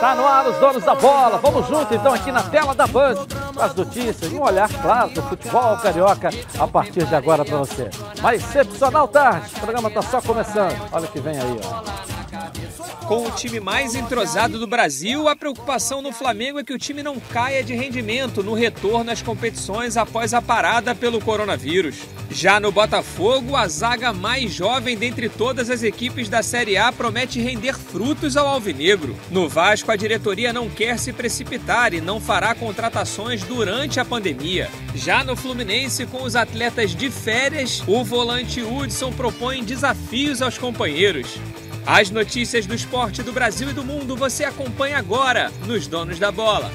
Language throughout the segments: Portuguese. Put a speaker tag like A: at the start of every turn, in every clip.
A: Tá no ar os donos da bola. Vamos junto então aqui na tela da Band com as notícias e um olhar claro do futebol carioca a partir de agora para você. Uma excepcional tarde. O programa tá só começando. Olha o que vem aí, ó.
B: Com o time mais entrosado do Brasil, a preocupação no Flamengo é que o time não caia de rendimento no retorno às competições após a parada pelo coronavírus. Já no Botafogo, a zaga mais jovem dentre todas as equipes da Série A promete render frutos ao Alvinegro. No Vasco, a diretoria não quer se precipitar e não fará contratações durante a pandemia. Já no Fluminense, com os atletas de férias, o volante Hudson propõe desafios aos companheiros. As notícias do esporte do Brasil e do mundo você acompanha agora nos Donos da Bola.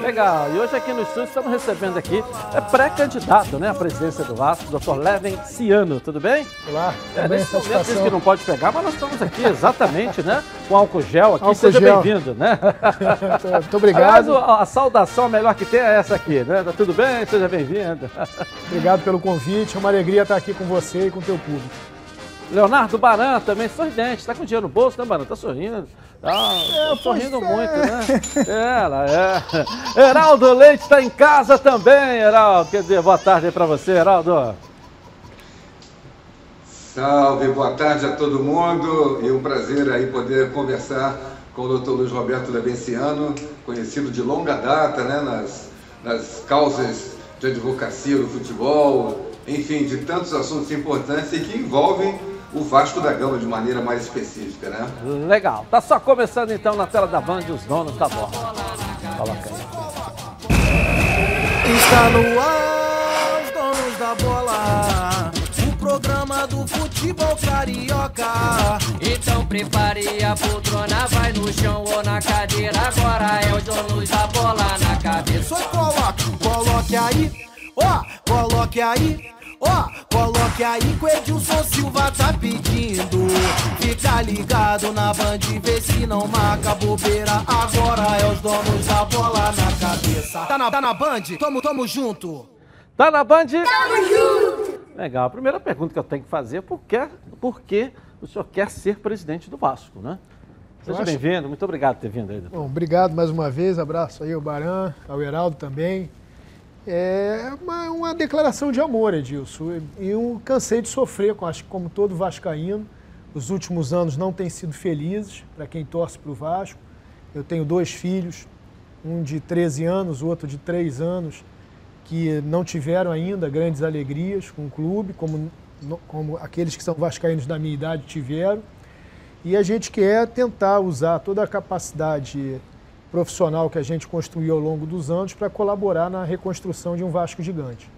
A: Legal, e hoje aqui no estúdio estamos recebendo aqui é pré-candidato né, à presidência do Vasco, Dr. Leven Ciano, tudo bem?
C: Olá,
A: É,
C: bem,
A: nesse momento diz
C: satisfação.
A: que não pode pegar, mas nós estamos aqui exatamente, né? Com álcool gel aqui.
C: Álcool
A: Seja bem-vindo, né?
C: Muito obrigado.
A: Aliás, o- a saudação melhor que tem é essa aqui, né? Tá tudo bem? Seja bem-vindo.
C: Obrigado pelo convite. É uma alegria estar aqui com você e com o teu público.
A: Leonardo Baran também sorridente, tá com dinheiro no bolso, né, Baran? Tá sorrindo. Tá tá sorrindo
C: é.
A: muito, né? É, ela é. Heraldo Leite tá em casa também, Heraldo. Quer dizer, boa tarde aí pra você, Heraldo.
D: Salve, boa tarde a todo mundo e um prazer aí poder conversar com o Dr. Luiz Roberto Levenciano, conhecido de longa data, né, nas, nas causas de advocacia do futebol, enfim, de tantos assuntos importantes e que envolvem o Vasco da Gama de maneira mais específica, né?
A: Legal. Tá só começando então na tela da Band os donos da bola. Coloca aí.
E: Está no ar, os donos da bola. O programa do futebol carioca.
F: Então prepare a poltrona, vai no chão ou na cadeira. Agora é os donos da bola na cabeça.
E: Só coloque, coloque aí, ó, coloque aí. Ó, coloque aí que o Edilson Silva tá pedindo. Fica ligado na band, vê se não marca bobeira. Agora é os donos da bola na cabeça. Tá na, tá na band? Tamo, tamo junto.
A: Tá na Band? Tamo junto! Legal. A primeira pergunta que eu tenho que fazer é por que, por que o senhor quer ser presidente do Vasco, né? Seja
C: acho-
A: bem-vindo, muito obrigado por ter vindo aí. doutor.
C: Bom, obrigado mais uma vez. Abraço aí ao Baran, ao Heraldo também. É uma, uma declaração de amor, Edilson. Eu cansei de sofrer, acho que como todo vascaíno. Os últimos anos não têm sido felizes para quem torce para o Vasco. Eu tenho dois filhos, um de 13 anos, o outro de 3 anos, que não tiveram ainda grandes alegrias com o clube, como, como aqueles que são vascaínos da minha idade tiveram. E a gente quer tentar usar toda a capacidade profissional que a gente construiu ao longo dos anos para colaborar na reconstrução de um Vasco gigante.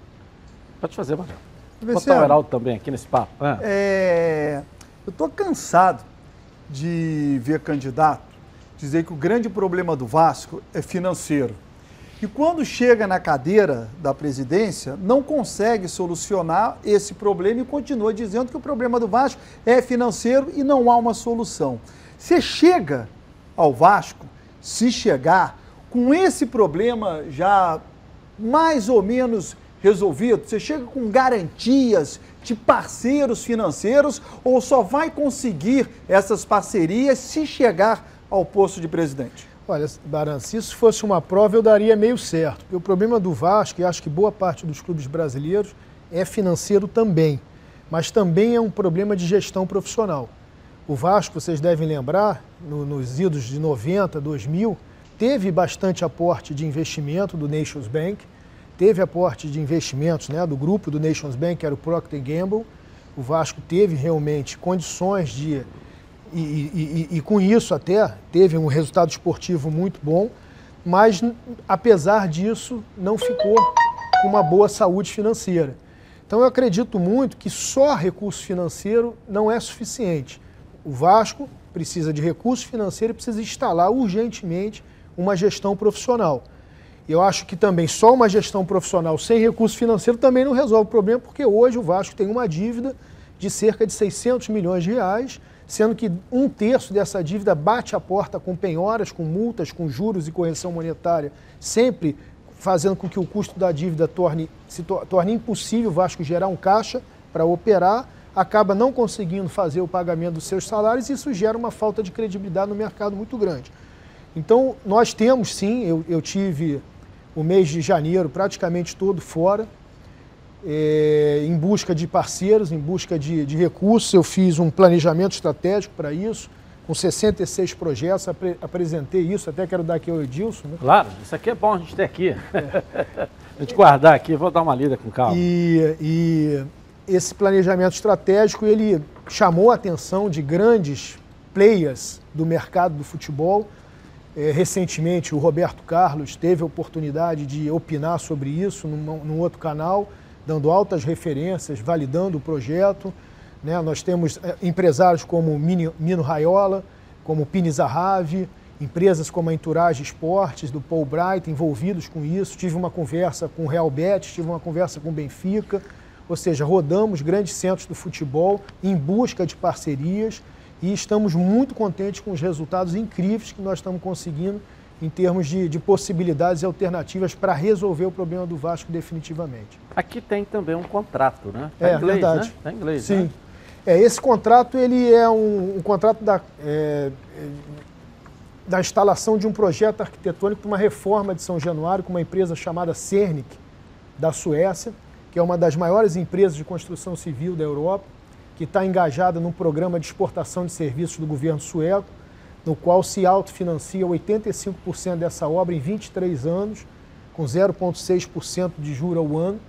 A: Pode fazer, Marcelo. Botar
G: Luciano,
A: o Heraldo também aqui nesse papo. É.
G: é, eu estou cansado de ver candidato dizer que o grande problema do Vasco é financeiro. E quando chega na cadeira da presidência, não consegue solucionar esse problema e continua dizendo que o problema do Vasco é financeiro e não há uma solução. Você chega ao Vasco, se chegar, com esse problema já mais ou menos resolvido? Você chega com garantias de parceiros financeiros ou só vai conseguir essas parcerias se chegar ao posto de presidente?
C: Olha, Baran, se isso fosse uma prova, eu daria meio certo. Porque o problema do Vasco, e acho que boa parte dos clubes brasileiros, é financeiro também. Mas também é um problema de gestão profissional. O Vasco, vocês devem lembrar, no- nos idos de 90, 2000, teve bastante aporte de investimento do Nations Bank, teve aporte de investimentos né, do grupo do Nations Bank, que era o Procter Gamble. O Vasco teve realmente condições de e, e- e- e com isso até teve um resultado esportivo muito bom, mas apesar disso não ficou com uma boa saúde financeira. Então eu acredito muito que só recurso financeiro não é suficiente. O Vasco precisa de recurso financeiro e precisa instalar urgentemente uma gestão profissional. Eu acho que também só uma gestão profissional sem recurso financeiro também não resolve o problema, porque hoje o Vasco tem uma dívida de cerca de 600 milhões de reais, sendo que um terço dessa dívida bate a porta com penhoras, com multas, com juros e correção monetária, sempre fazendo com que o custo da dívida torne, se to- torne impossível o Vasco gerar um caixa para operar, acaba não conseguindo fazer o pagamento dos seus salários e isso gera uma falta de credibilidade no mercado muito grande. Então, nós temos sim, eu, eu tive o mês de janeiro praticamente todo fora, é, em busca de parceiros, em busca de, de recursos. Eu fiz um planejamento estratégico para isso, com 66 projetos, apre, apresentei isso, até quero dar aqui ao Edilson. Né?
A: Claro, isso aqui é bom a gente ter aqui. É. a gente guardar aqui, vou dar uma lida com calma.
C: E, e esse planejamento estratégico, ele chamou a atenção de grandes players do mercado do futebol. É, recentemente, o Roberto Carlos teve a oportunidade de opinar sobre isso num, num outro canal, dando altas referências, validando o projeto. Né? Nós temos é, empresários como Mino Raiola, como Pini Zahavi, empresas como a Entourage Esportes, do Paul Bright, envolvidos com isso. Tive uma conversa com o Real Betis, tive uma conversa com o Benfica. Ou seja, rodamos grandes centros do futebol em busca de parcerias e estamos muito contentes com os resultados incríveis que nós estamos conseguindo em termos de, de possibilidades e alternativas para resolver o problema do Vasco definitivamente.
A: Aqui tem também um contrato, né?
C: Tá é, inglês, verdade. Né?
A: Tá inglês,
C: Sim.
A: Né?
C: É, esse contrato ele é um, um contrato da, é, da instalação de um projeto arquitetônico para uma reforma de São Januário com uma empresa chamada Cernic, da Suécia, que é uma das maiores empresas de construção civil da Europa que está engajada num programa de exportação de serviços do governo sueco, no qual se autofinancia 85% dessa obra em 23 anos, com 0,6% de juro ao ano,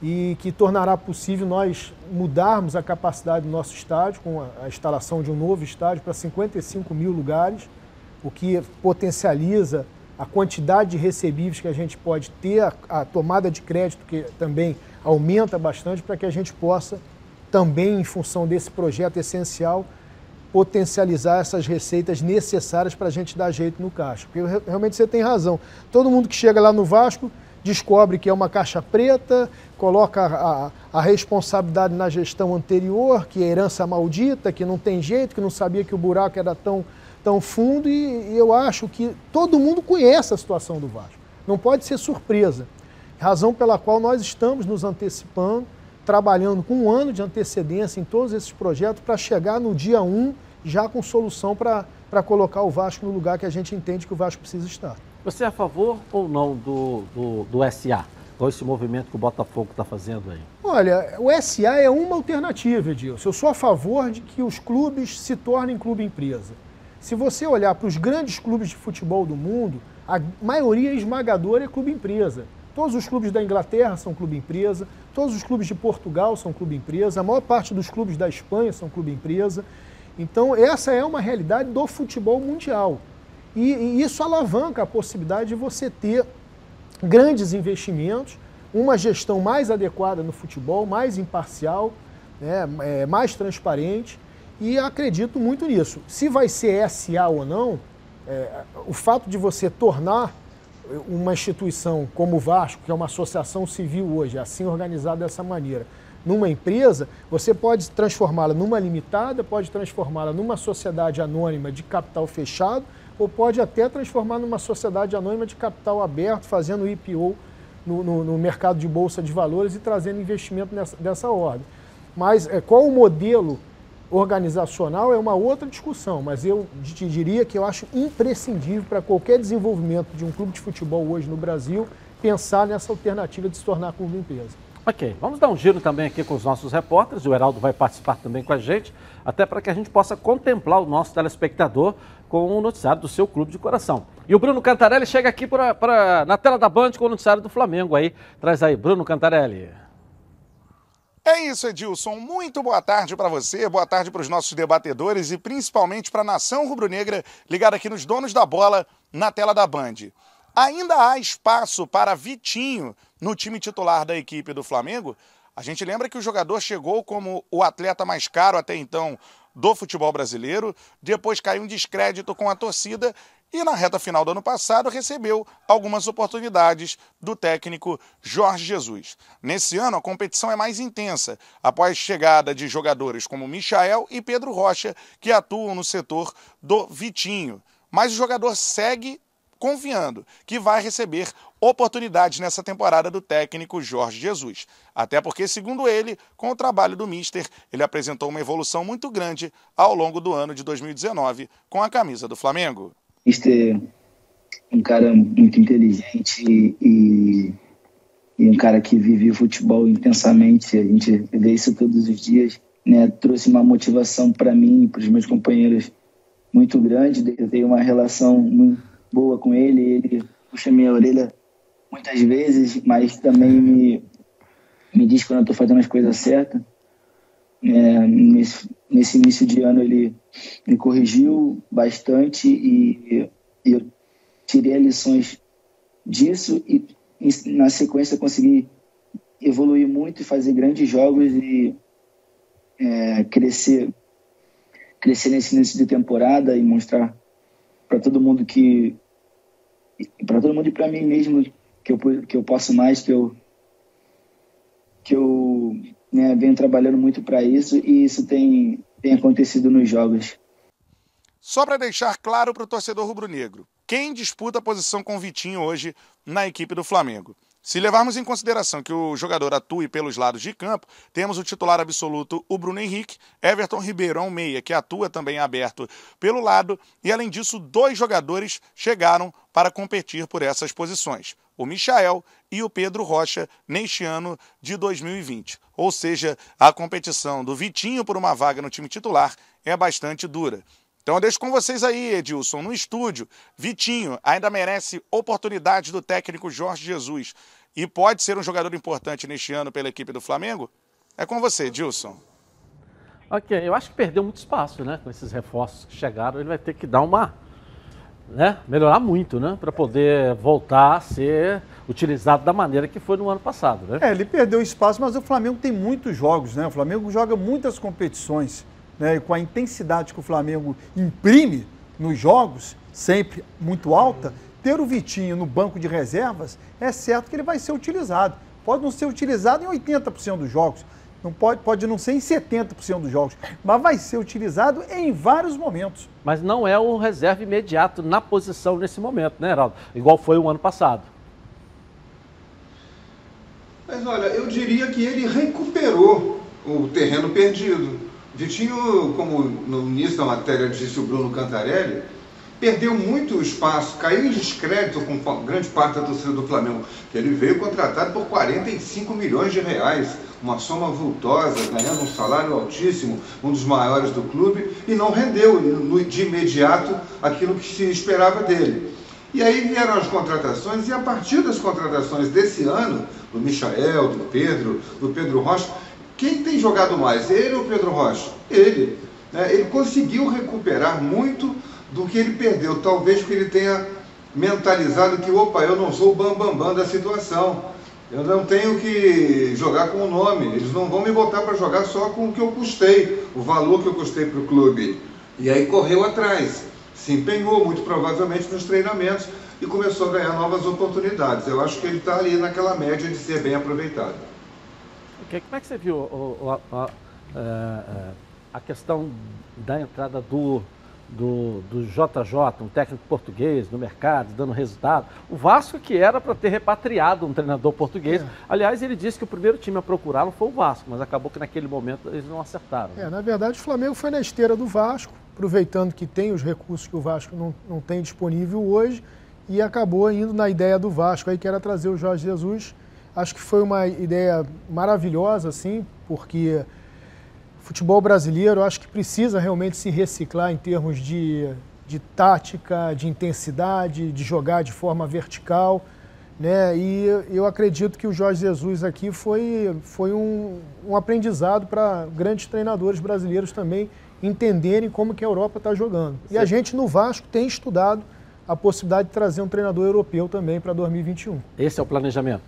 C: e que tornará possível nós mudarmos a capacidade do nosso estádio, com a instalação de um novo estádio para 55 mil lugares, o que potencializa a quantidade de recebíveis que a gente pode ter, a, a tomada de crédito que também aumenta bastante para que a gente possa também em função desse projeto essencial, potencializar essas receitas necessárias para a gente dar jeito no caixa. Porque realmente você tem razão. Todo mundo que chega lá no Vasco descobre que é uma caixa preta, coloca a, a responsabilidade na gestão anterior, que é herança maldita, que não tem jeito, que não sabia que o buraco era tão, tão fundo, e, e eu acho que todo mundo conhece a situação do Vasco. Não pode ser surpresa. Razão pela qual nós estamos nos antecipando, trabalhando com um ano de antecedência em todos esses projetos para chegar no dia 1 já com solução para colocar o Vasco no lugar que a gente entende que o Vasco precisa estar.
A: Você é a favor ou não do, do, do SA? Qual esse movimento que o Botafogo está fazendo aí?
C: Olha, o SA é uma alternativa, Edilson. Eu sou a favor de que os clubes se tornem clube-empresa. Se você olhar para os grandes clubes de futebol do mundo, a maioria esmagadora é clube-empresa. Todos os clubes da Inglaterra são clube-empresa, Todos os clubes de Portugal são clube empresa, a maior parte dos clubes da Espanha são clube empresa. Então, essa é uma realidade do futebol mundial. E, e isso alavanca a possibilidade de você ter grandes investimentos, uma gestão mais adequada no futebol, mais imparcial, né, é, mais transparente. E acredito muito nisso. Se vai ser SA ou não, é, o fato de você tornar uma instituição como o Vasco, que é uma associação civil hoje, assim organizada dessa maneira, numa empresa, você pode transformá-la numa limitada, pode transformá-la numa sociedade anônima de capital fechado, ou pode até transformar numa sociedade anônima de capital aberto, fazendo IPO no, no, no mercado de bolsa de valores e trazendo investimento nessa, dessa ordem. Mas é, qual o modelo organizacional é uma outra discussão, mas eu te diria que eu acho imprescindível para qualquer desenvolvimento de um clube de futebol hoje no Brasil pensar nessa alternativa de se tornar clube empresa.
A: Ok, vamos dar um giro também aqui com os nossos repórteres. O Heraldo vai participar também com a gente, até para que a gente possa contemplar o nosso telespectador com o noticiário do seu clube de coração. E o Bruno Cantarelli chega aqui pra, pra, na tela da Band com o noticiário do Flamengo aí. Traz aí, Bruno Cantarelli.
H: É isso, Edilson. Muito boa tarde para você, boa tarde para os nossos debatedores e principalmente para a nação rubro-negra ligada aqui nos donos da bola na tela da Band. Ainda há espaço para Vitinho no time titular da equipe do Flamengo? A gente lembra que o jogador chegou como o atleta mais caro até então do futebol brasileiro, depois caiu um descrédito com a torcida e na reta final do ano passado recebeu algumas oportunidades do técnico Jorge Jesus. Nesse ano, a competição é mais intensa, após chegada de jogadores como Michael e Pedro Rocha, que atuam no setor do Vitinho. Mas o jogador segue confiando que vai receber oportunidades nessa temporada do técnico Jorge Jesus. Até porque, segundo ele, com o trabalho do Mister, ele apresentou uma evolução muito grande ao longo do ano de 2019 com a camisa do Flamengo.
I: Mister um cara muito inteligente e, e um cara que vive o futebol intensamente. A gente vê isso todos os dias. Né? Trouxe uma motivação para mim e para os meus companheiros muito grande. Eu tenho uma relação muito boa com ele. Ele puxa minha orelha muitas vezes, mas também me, me diz quando eu estou fazendo as coisas certas. É, nesse, início de ano ele me corrigiu bastante e, e eu tirei lições disso e na sequência consegui evoluir muito e fazer grandes jogos e é, crescer crescer nesse início de temporada e mostrar para todo mundo que para todo mundo e para mim mesmo que eu que eu posso mais que eu que eu né, venho trabalhando muito para isso e isso tem tem acontecido nos jogos
H: só para deixar claro para o torcedor rubro-negro quem disputa a posição com o Vitinho hoje na equipe do Flamengo. Se levarmos em consideração que o jogador atue pelos lados de campo, temos o titular absoluto, o Bruno Henrique, Everton Ribeirão Meia, que atua também aberto pelo lado, e além disso, dois jogadores chegaram para competir por essas posições, o Michael e o Pedro Rocha, neste ano de 2020. Ou seja, a competição do Vitinho por uma vaga no time titular é bastante dura. Então eu deixo com vocês aí, Edilson, no estúdio. Vitinho ainda merece oportunidade do técnico Jorge Jesus e pode ser um jogador importante neste ano pela equipe do Flamengo? É com você, Edilson.
A: Ok, eu acho que perdeu muito espaço, né? Com esses reforços que chegaram, ele vai ter que dar uma. Né? Melhorar muito, né? Para poder voltar a ser utilizado da maneira que foi no ano passado, né?
G: É, ele perdeu espaço, mas o Flamengo tem muitos jogos, né? O Flamengo joga muitas competições né, com a intensidade que o Flamengo imprime nos jogos, sempre muito alta, ter o Vitinho no banco de reservas, é certo que ele vai ser utilizado. Pode não ser utilizado em 80% dos jogos, não pode, pode não ser em 70% dos jogos, mas vai ser utilizado em vários momentos.
A: Mas não é o reserva imediato na posição nesse momento, né, Heraldo? Igual foi o ano passado.
D: Mas olha, eu diria que ele recuperou o terreno perdido. Vitinho, como no início da matéria disse o Bruno Cantarelli, perdeu muito espaço, caiu em descrédito com grande parte da torcida do Flamengo, que ele veio contratado por 45 milhões de reais, uma soma vultosa, ganhando um salário altíssimo, um dos maiores do clube, e não rendeu de imediato aquilo que se esperava dele. E aí vieram as contratações, e a partir das contratações desse ano, do Michael, do Pedro, do Pedro Rocha, quem tem jogado mais, ele ou Pedro Rocha? Ele. Né? Ele conseguiu recuperar muito do que ele perdeu, talvez porque ele tenha mentalizado que, opa, eu não sou o bambambam bam, bam da situação. Eu não tenho que jogar com o nome. Eles não vão me botar para jogar só com o que eu custei, o valor que eu custei para o clube. E aí correu atrás, se empenhou muito provavelmente nos treinamentos e começou a ganhar novas oportunidades. Eu acho que ele está ali naquela média de ser bem aproveitado.
A: Okay. Como é que você viu o, a, a, é, é, a, questão da entrada do, do, do JJ, um técnico português no mercado, dando resultado? O Vasco que era para ter repatriado um treinador português. É. Aliás, ele disse que o primeiro time a procurá-lo foi o Vasco, mas acabou que naquele momento eles não acertaram.
C: É, na verdade, o Flamengo foi na esteira do Vasco, aproveitando que tem os recursos que o Vasco não, não tem disponível hoje, e acabou indo na ideia do Vasco, aí que era trazer o Jorge Jesus Acho que foi uma ideia maravilhosa, assim, porque futebol brasileiro acho que precisa realmente se reciclar em termos de, de tática, de intensidade, de jogar de forma vertical. Né? E eu acredito que o Jorge Jesus aqui foi, foi um, um aprendizado para grandes treinadores brasileiros também entenderem como que a Europa está jogando. E a gente no Vasco tem estudado a possibilidade de trazer um treinador europeu também para 2021.
A: Esse é o planejamento?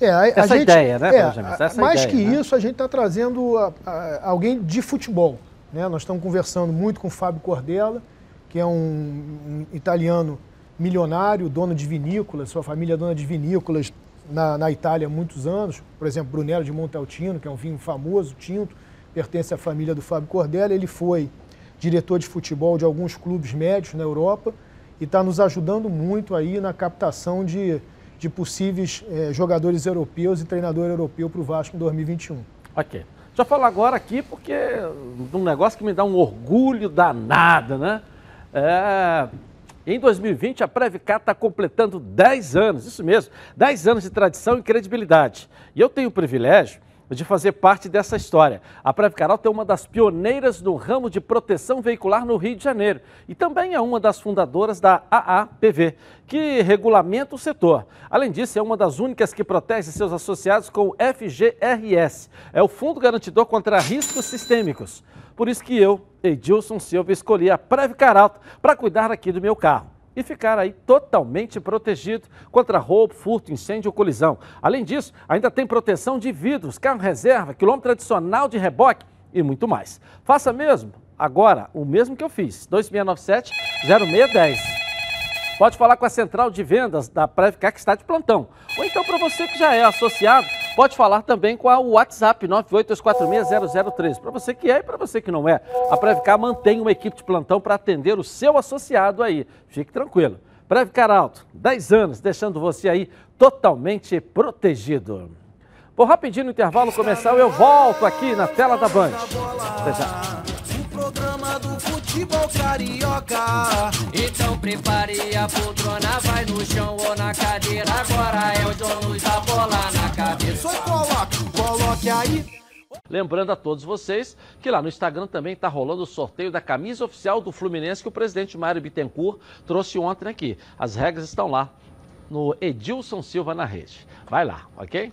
C: É, a,
A: essa
C: a gente,
A: ideia, né,
C: é, essa Mais ideia, que né? isso, a gente está trazendo a, a, alguém de futebol. Né? Nós estamos conversando muito com o Fábio Cordella, que é um, um italiano milionário, dono de vinícolas, sua família é dona de vinícolas na, na, Itália há muitos anos. Por exemplo, Brunello de Montaltino, que é um vinho famoso, tinto, pertence à família do Fábio Cordella. Ele foi diretor de futebol de alguns clubes médios na Europa e está nos ajudando muito aí na captação de de possíveis eh, jogadores europeus e treinador europeu para o Vasco em 2021.
A: Ok. Eu falar agora aqui porque de um negócio que me dá um orgulho danado, né? É, em 2020, a Previcar está completando 10 anos, isso mesmo, 10 anos de tradição e credibilidade. E eu tenho o privilégio de fazer parte dessa história. A Previcaral é uma das pioneiras no ramo de proteção veicular no Rio de Janeiro e também é uma das fundadoras da AAPV, que regulamenta o setor. Além disso, é uma das únicas que protege seus associados com o FGRS, é o Fundo Garantidor contra Riscos Sistêmicos. Por isso que eu, Edilson Silva, escolhi a Previcar para cuidar aqui do meu carro e ficar aí totalmente protegido contra roubo, furto, incêndio ou colisão. Além disso, ainda tem proteção de vidros, carro reserva, quilômetro adicional de reboque e muito mais. Faça mesmo agora o mesmo que eu fiz, 2697 0610. Pode falar com a central de vendas da Previcar que está de plantão. Ou então, para você que já é associado, pode falar também com a WhatsApp 982460013. Para você que é e para você que não é. A Previcar mantém uma equipe de plantão para atender o seu associado aí. Fique tranquilo. Previcar Alto, 10 anos, deixando você aí totalmente protegido. Vou rapidinho no intervalo comercial, eu volto aqui na tela da Band. Até já
E: futebol carioca.
F: Então prepare a poltrona, vai no chão ou na cadeira. Agora é o dono da bola na cabeça.
E: Só coloque, coloque aí.
A: Lembrando a todos vocês que lá no Instagram também está rolando o sorteio da camisa oficial do Fluminense que o presidente Mário Bittencourt trouxe ontem aqui. As regras estão lá no Edilson Silva na rede. Vai lá, ok?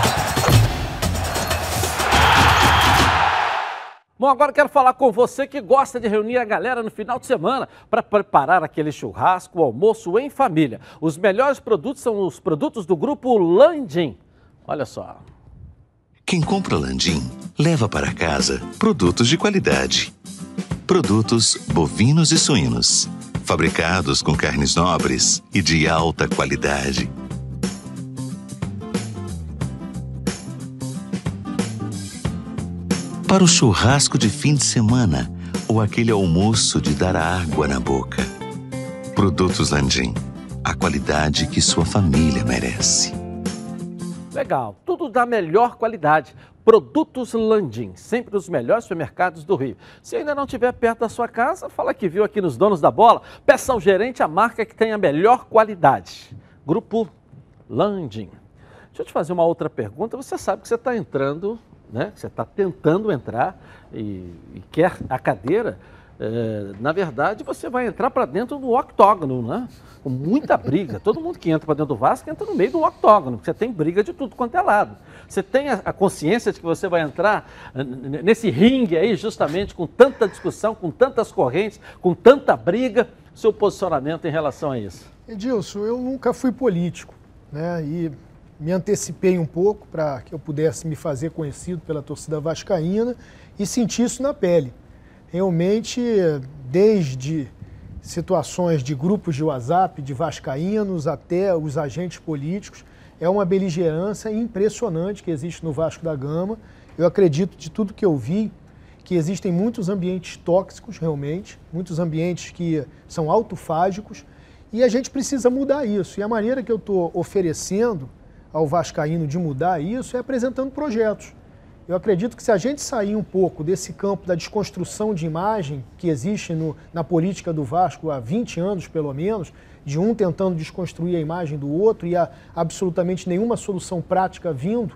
A: Bom, agora quero falar com você que gosta de reunir a galera no final de semana para preparar aquele churrasco, almoço em família. Os melhores produtos são os produtos do grupo Landim. Olha só.
J: Quem compra Landim leva para casa produtos de qualidade. Produtos bovinos e suínos, fabricados com carnes nobres e de alta qualidade para o churrasco de fim de semana ou aquele almoço de dar água na boca. Produtos Landim, a qualidade que sua família merece.
A: Legal, tudo da melhor qualidade. Produtos Landim, sempre os melhores supermercados do Rio. Se ainda não estiver perto da sua casa, fala que viu aqui nos Donos da Bola, peça ao gerente a marca que tem a melhor qualidade. Grupo Landim. Deixa eu te fazer uma outra pergunta. Você sabe que você está entrando né? Você está tentando entrar e, e, quer a cadeira, é, na verdade você vai entrar para dentro do octógono, né? Com muita briga. Todo mundo que entra para dentro do Vasco entra no meio do octógono, porque você tem briga de tudo quanto é lado. Você tem a, a consciência de que você vai entrar nesse ringue aí, justamente com tanta discussão, com tantas correntes, com tanta briga. Seu posicionamento em relação a isso?
C: Edilson, eu nunca fui político, né? E me antecipei um pouco para que eu pudesse me fazer conhecido pela torcida vascaína e senti isso na pele. Realmente, desde situações de grupos de WhatsApp, de vascaínos até os agentes políticos. É uma beligerância impressionante que existe no Vasco da Gama. Eu acredito, de tudo que eu vi, que existem muitos ambientes tóxicos, realmente, muitos ambientes que são autofágicos, e a gente precisa mudar isso. E a maneira que eu estou oferecendo ao Vascaíno de mudar isso é apresentando projetos. Eu acredito que se a gente sair um pouco desse campo da desconstrução de imagem que existe no, na política do Vasco há 20 anos, pelo menos, de um tentando desconstruir a imagem do outro e a, absolutamente nenhuma solução prática vindo,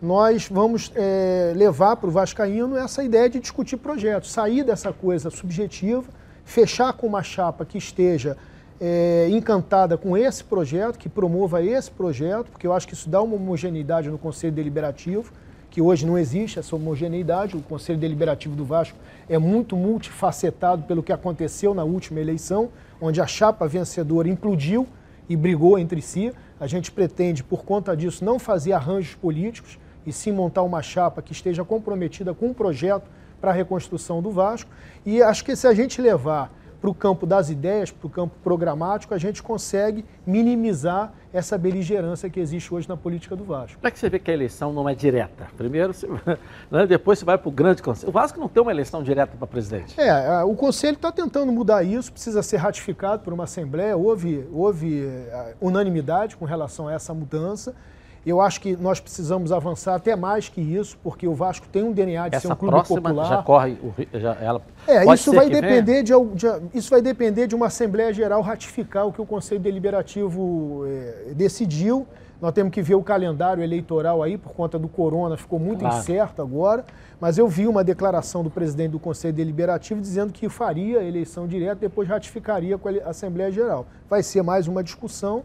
C: nós vamos é, levar para o Vascaíno essa ideia de discutir projetos, sair dessa coisa subjetiva, fechar com uma chapa que esteja é, encantada com esse projeto, que promova esse projeto, porque eu acho que isso dá uma homogeneidade no Conselho Deliberativo, que hoje não existe essa homogeneidade. O Conselho Deliberativo do Vasco é muito multifacetado pelo que aconteceu na última eleição, onde a chapa vencedora implodiu e brigou entre si. A gente pretende, por conta disso, não fazer arranjos políticos e sim montar uma chapa que esteja comprometida com um projeto para a reconstrução do Vasco. E acho que se a gente levar para o campo das ideias, para o campo programático, a gente consegue minimizar essa beligerância que existe hoje na política do Vasco.
A: Como é que você vê que a eleição não é direta? Primeiro, você, né, depois você vai para o grande conselho. O Vasco não tem uma eleição direta para presidente.
C: É, o conselho está tentando mudar isso, precisa ser ratificado por uma Assembleia. Houve, houve é, unanimidade com relação a essa mudança. Eu acho que nós precisamos avançar até mais que isso, porque o Vasco tem um DNA de
A: Essa
C: ser um clube
A: próxima
C: popular.
A: já corre, o, já, ela
C: É, isso vai depender de, de- isso vai depender de uma Assembleia Geral ratificar o que o Conselho Deliberativo eh, decidiu. Nós temos que ver o calendário eleitoral aí, por conta do corona, ficou muito
A: Claro.
C: incerto agora. Mas eu vi uma declaração do presidente do Conselho Deliberativo dizendo que faria a eleição direta, depois ratificaria com a Assembleia Geral. Vai ser mais uma discussão.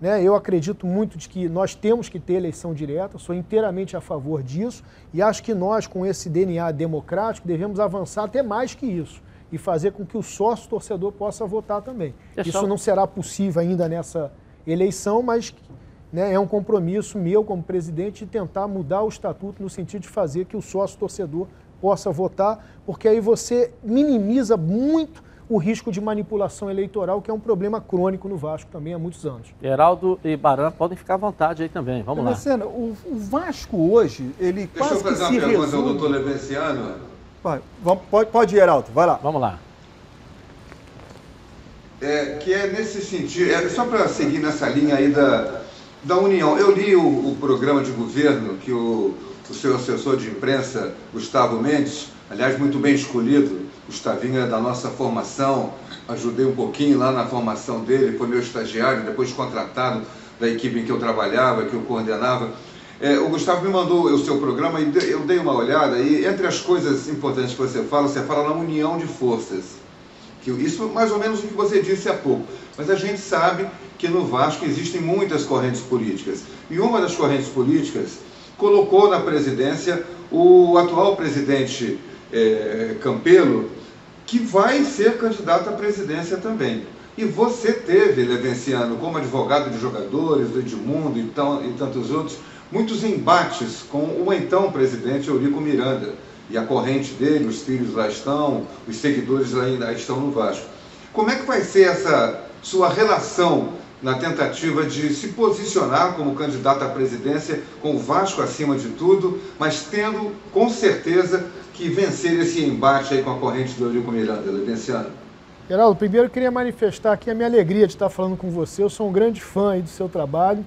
C: Né? Eu acredito muito de que nós temos que ter eleição direta, sou inteiramente a favor disso e acho que nós, com esse DNA democrático, devemos avançar até mais que isso e fazer com que o sócio torcedor possa votar também.
A: Deixa
C: Isso
A: eu-
C: não será possível ainda nessa eleição, mas né, é um compromisso meu como presidente de tentar mudar o estatuto no sentido de fazer que o sócio torcedor possa votar, porque aí você minimiza muito o risco de manipulação eleitoral, que é um problema crônico no Vasco também há muitos anos.
A: Geraldo e Baran podem ficar à vontade aí também. Vamos lá.
G: Lucena, o, o Vasco hoje, ele
D: Deixa eu
G: quase que
D: fazer uma
G: se
D: pergunta ao doutor Levenciano.
G: Vai, vamos- pode, pode ir, Heraldo, vai lá.
A: Vamos lá.
D: É, que é nesse sentido, é só para seguir nessa linha aí da, da união. Eu li o, o programa de governo que o, o seu assessor de imprensa, Gustavo Mendes, aliás, muito bem escolhido, Gustavinho é da nossa formação, ajudei um pouquinho lá na formação dele, foi meu estagiário, depois contratado da equipe em que eu trabalhava, que eu coordenava. É, o Gustavo me mandou o seu programa e eu dei uma olhada e entre as coisas importantes que você fala, você fala na união de forças. Que isso mais ou menos o que você disse há pouco. Mas a gente sabe que no Vasco existem muitas correntes políticas. E uma das correntes políticas colocou na presidência o atual presidente eh, Campelo, que vai ser candidato à presidência também. E você teve, Levenciano, como advogado de jogadores, do Edmundo e, tão, e tantos outros, muitos embates com o então presidente Eurico Miranda. E a corrente dele, os filhos lá estão, os seguidores ainda estão no Vasco. Como é que vai ser essa sua relação na tentativa de se posicionar como candidato à presidência, com o Vasco acima de tudo, mas tendo com certeza que vencer esse embate aí com a corrente do Eurico Miranda, Levenciano?
C: Geraldo, primeiro eu queria manifestar aqui a minha alegria de estar falando com você. Eu sou um grande fã aí do seu trabalho.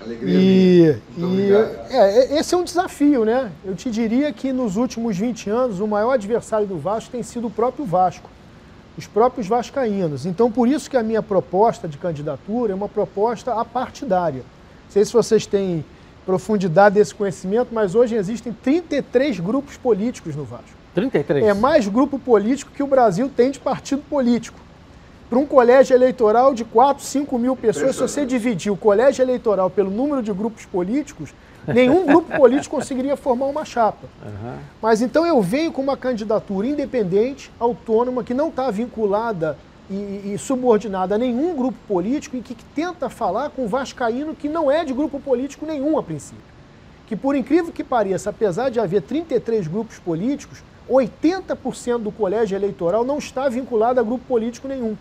D: Alegria
C: E, e
D: obrigado.
C: é, esse é um desafio, né? Eu te diria que nos últimos 20 anos o maior adversário do Vasco tem sido o próprio Vasco, os próprios vascaínos. Então, por isso que a minha proposta de candidatura é uma proposta apartidária. Não sei se vocês têm profundidade desse conhecimento, mas hoje existem 33 grupos políticos no Vasco.
A: 33.
C: É mais grupo político que o Brasil tem de partido político. Para um colégio eleitoral de 4, 5 mil pessoas, se você dividir o colégio eleitoral pelo número de grupos políticos, nenhum grupo político conseguiria formar uma chapa.
A: Aham.
C: Mas então eu venho com uma candidatura independente, autônoma, que não está vinculada e, e subordinada a nenhum grupo político e que, que tenta falar com Vascaíno que não é de grupo político nenhum a princípio. Que por incrível que pareça, apesar de haver 33 grupos políticos, 80% do colégio eleitoral não está vinculado a grupo político nenhum.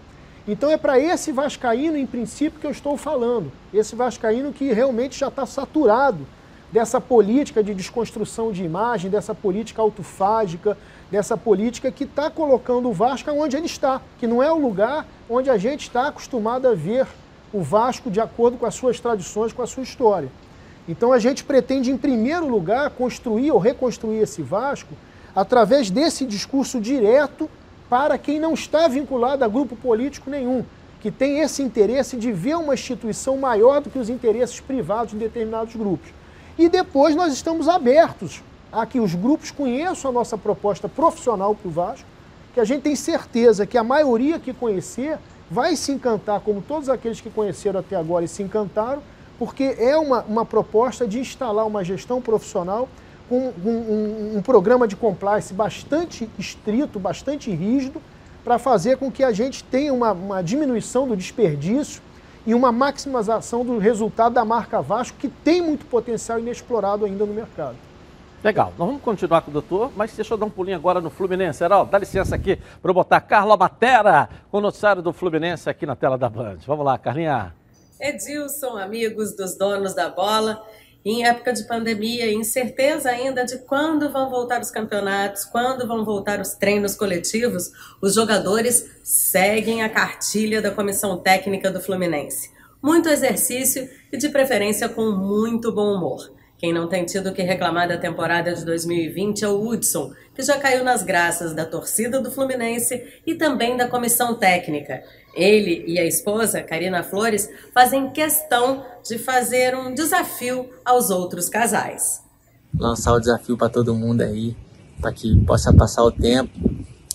C: Então é para esse vascaíno, em princípio, que eu estou falando. Esse vascaíno que realmente já está saturado dessa política de desconstrução de imagem, dessa política autofágica, dessa política que está colocando o Vasco onde ele está, que não é o lugar onde a gente está acostumado a ver o Vasco de acordo com as suas tradições, com a sua história. Então a gente pretende, em primeiro lugar, construir ou reconstruir esse Vasco através desse discurso direto para quem não está vinculado a grupo político nenhum, que tem esse interesse de ver uma instituição maior do que os interesses privados de determinados grupos. E depois nós estamos abertos a que os grupos conheçam a nossa proposta profissional para o Vasco, que a gente tem certeza que a maioria que conhecer vai se encantar, como todos aqueles que conheceram até agora e se encantaram, porque é uma, uma proposta de instalar uma gestão profissional com um, um, um programa de compliance bastante estrito, bastante rígido, para fazer com que a gente tenha uma, uma diminuição do desperdício e uma maximização do resultado da marca Vasco, que tem muito potencial inexplorado ainda no mercado.
A: Legal, nós vamos continuar com o doutor, mas deixa eu dar um pulinho agora no Fluminense. Heraldo, dá licença aqui para eu botar Carla Matera com o noticiário do Fluminense aqui na tela da Band. Vamos lá, Carlinha.
K: Edilson, amigos dos donos da bola, em época de pandemia, incerteza ainda de quando vão voltar os campeonatos, quando vão voltar os treinos coletivos, os jogadores seguem a cartilha da comissão técnica do Fluminense. Muito exercício e, de preferência, com muito bom humor. Quem não tem tido que reclamar da temporada de 2020 é o Hudson, que já caiu nas graças da torcida do Fluminense e também da comissão técnica. Ele e a esposa, Karina Flores, fazem questão de fazer um desafio aos outros casais.
L: Lançar o desafio para todo mundo aí, para que possa passar o tempo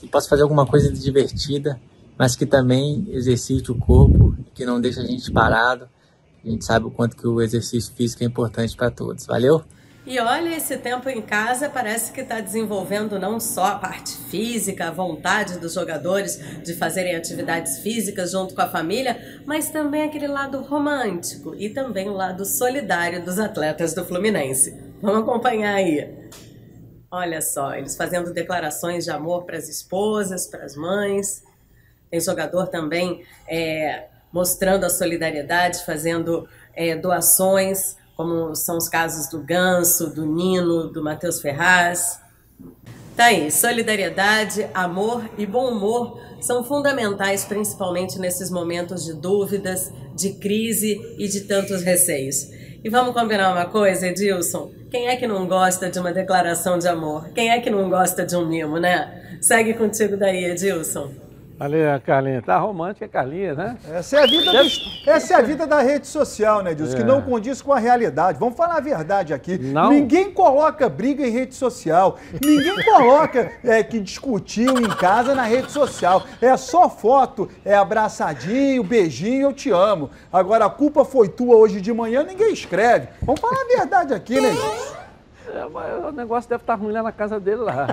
L: e possa fazer alguma coisa divertida, mas que também exercite o corpo, que não deixe a gente parado a gente sabe o quanto que o exercício físico é importante para todos. Valeu?
K: E olha, esse tempo em casa parece que está desenvolvendo não só a parte física, a vontade dos jogadores de fazerem atividades físicas junto com a família, mas também aquele lado romântico e também o lado solidário dos atletas do Fluminense. Vamos acompanhar aí. Olha só, eles fazendo declarações de amor para as esposas, para as mães. Tem jogador também é, mostrando a solidariedade, fazendo é, doações, como são os casos do Ganso, do Nino, do Matheus Ferraz. Tá aí, solidariedade, amor e bom humor são fundamentais, principalmente nesses momentos de dúvidas, de crise e de tantos receios. E vamos combinar uma coisa, Edilson? Quem é que não gosta de uma declaração de amor? Quem é que não gosta de um mimo, né? Segue contigo daí, Edilson.
A: Ali, a Carlinha. Tá romântica Carlinha, né?
G: Essa é a vida, do, essa é a vida da rede social, né, Dilson? É. Que não condiz com a realidade. Vamos falar a verdade aqui. Não. Ninguém coloca briga em rede social. Ninguém coloca é, que discutiu em casa na rede social. É só foto, é abraçadinho, beijinho, eu te amo. Agora, a culpa foi tua hoje de manhã, ninguém escreve. Vamos falar a verdade aqui, né, Dilson?
A: É, o negócio deve estar ruim lá na casa dele lá.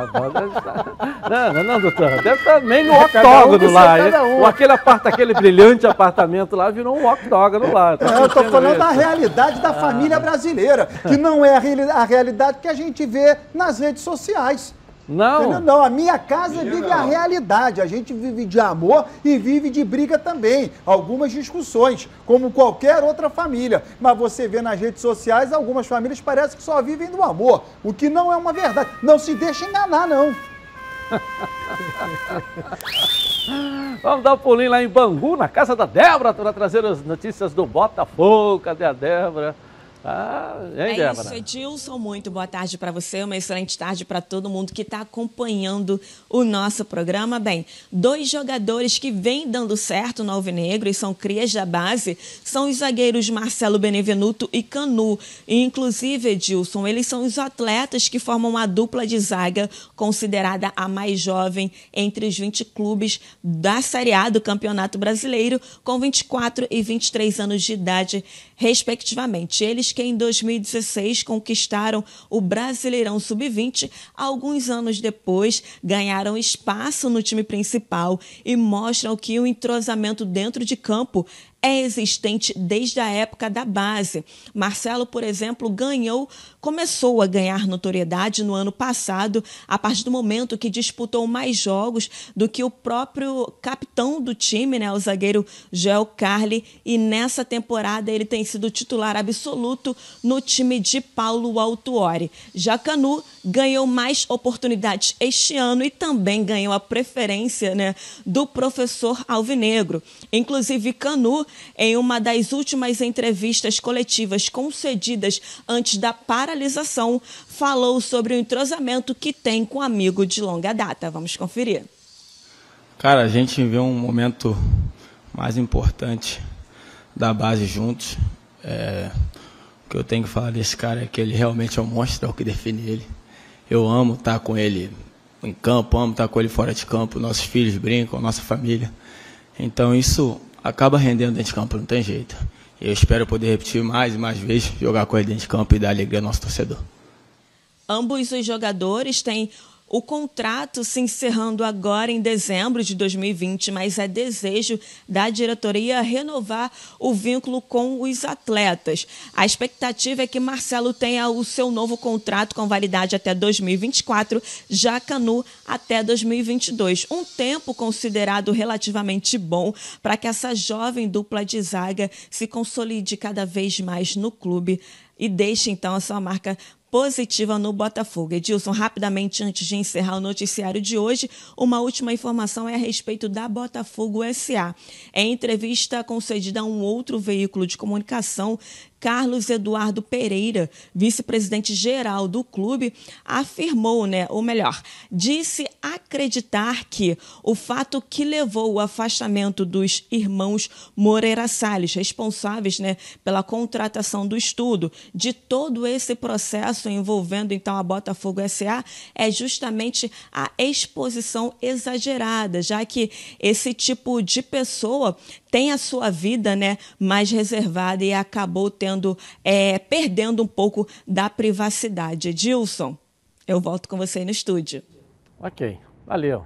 A: Não, não, não, doutor. Deve estar meio no octógono um lá. Um. Ou aquele, apart... aquele brilhante apartamento lá virou um octógono lá.
G: Tá é, eu estou falando isso. da realidade da ah. família brasileira, que não é a realidade que a gente vê nas redes sociais.
A: Não. Entendeu?
G: Não, a minha casa vive não. a realidade. A gente vive de amor e vive de briga também. Algumas discussões, como qualquer outra família. Mas você vê nas redes sociais, algumas famílias parecem que só vivem do amor. O que não é uma verdade. Não se deixe enganar, não.
A: Vamos dar um pulinho lá em Bangu, na casa da Débora, para trazer as notícias do Botafogo. Cadê a Débora? Ah,
M: é isso, Edilson. Muito boa tarde para você, uma excelente tarde para todo mundo que está acompanhando o nosso programa. Bem, dois jogadores que vêm dando certo no Alvinegro e são crias da base são os zagueiros Marcelo Benevenuto e Canu. E, inclusive, Edilson, eles são os atletas que formam a dupla de zaga considerada a mais jovem entre os 20 clubes da Série A do Campeonato Brasileiro, com 24 e 23 anos de idade, respectivamente. Eles que em 2016 conquistaram o Brasileirão Sub-20, alguns anos depois ganharam espaço no time principal e mostram que o entrosamento dentro de campo é existente desde a época da base. Marcelo, por exemplo, ganhou, começou a ganhar notoriedade no ano passado, a partir do momento que disputou mais jogos do que o próprio capitão do time, né, o zagueiro Joel Carli, e nessa temporada ele tem sido titular absoluto no time de Paulo Autuori. Já Canu ganhou mais oportunidades este ano e também ganhou a preferência né, do professor Alvinegro. Inclusive, Canu, em uma das últimas entrevistas coletivas concedidas antes da paralisação, falou sobre o entrosamento que tem com um amigo de longa data. Vamos conferir.
N: Cara, a gente vê um momento mais importante da base juntos. É, o que eu tenho que falar desse cara é que ele realmente é um monstro, é o que define ele. Eu amo estar com ele em campo, amo estar com ele fora de campo. Nossos filhos brincam, nossa família. Então isso acaba rendendo dentro de campo, não tem jeito. Eu espero poder repetir mais e mais vezes, jogar com ele dentro de campo e dar alegria ao nosso torcedor.
M: Ambos os jogadores têm o contrato se encerrando agora em dezembro de 2020, mas é desejo da diretoria renovar o vínculo com os atletas. A expectativa é que Marcelo tenha o seu novo contrato com validade até 2024, já Canu até 2022. Um tempo considerado relativamente bom para que essa jovem dupla de zaga se consolide cada vez mais no clube e deixe então a sua marca positiva no Botafogo. Edilson, rapidamente, antes de encerrar o noticiário de hoje, uma última informação é a respeito da Botafogo SA. Em entrevista concedida a um outro veículo de comunicação, Carlos Eduardo Pereira, vice-presidente geral do clube, afirmou, né, ou melhor, disse acreditar que o fato que levou o afastamento dos irmãos Moreira Salles, responsáveis, né, pela contratação do estudo, de todo esse processo envolvendo então a Botafogo SA, é justamente a exposição exagerada, já que esse tipo de pessoa tem a sua vida né, mais reservada e acabou tendo, é, perdendo um pouco da privacidade. Edilson, eu volto com você aí no estúdio.
A: Ok, valeu.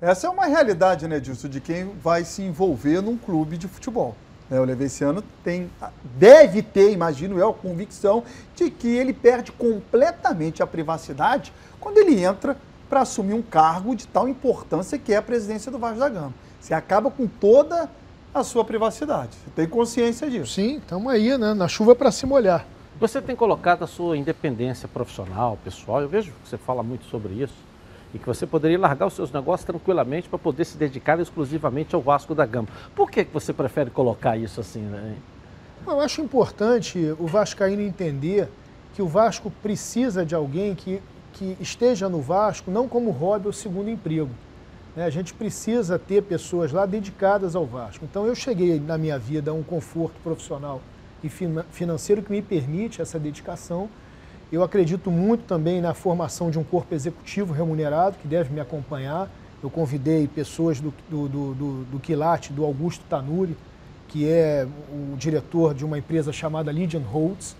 G: Essa é uma realidade, né, Edilson, de quem vai se envolver num clube de futebol. Né, o Leveciano tem, deve ter, imagino eu, a convicção de que ele perde completamente a privacidade quando ele entra para assumir um cargo de tal importância que é a presidência do Vasco da Gama. Você acaba com toda a sua privacidade. Você tem consciência disso.
C: Sim, estamos aí, né? Na chuva para se molhar.
A: Você tem colocado a sua independência profissional, pessoal. Eu vejo que você fala muito sobre isso. E que você poderia largar os seus negócios tranquilamente para poder se dedicar exclusivamente ao Vasco da Gama. Por que você prefere colocar isso assim, né?
C: Eu acho importante o Vascaíno entender que o Vasco precisa de alguém que, que esteja no Vasco não como hobby ou segundo emprego. Né? A gente precisa ter pessoas lá dedicadas ao Vasco. Então eu cheguei na minha vida a um conforto profissional e financeiro que me permite essa dedicação. Eu acredito muito também na formação de um corpo executivo remunerado que deve me acompanhar. Eu convidei pessoas do, do, do, do, do Quilate, do Augusto Tanuri, que é o diretor de uma empresa chamada Legion Holtz.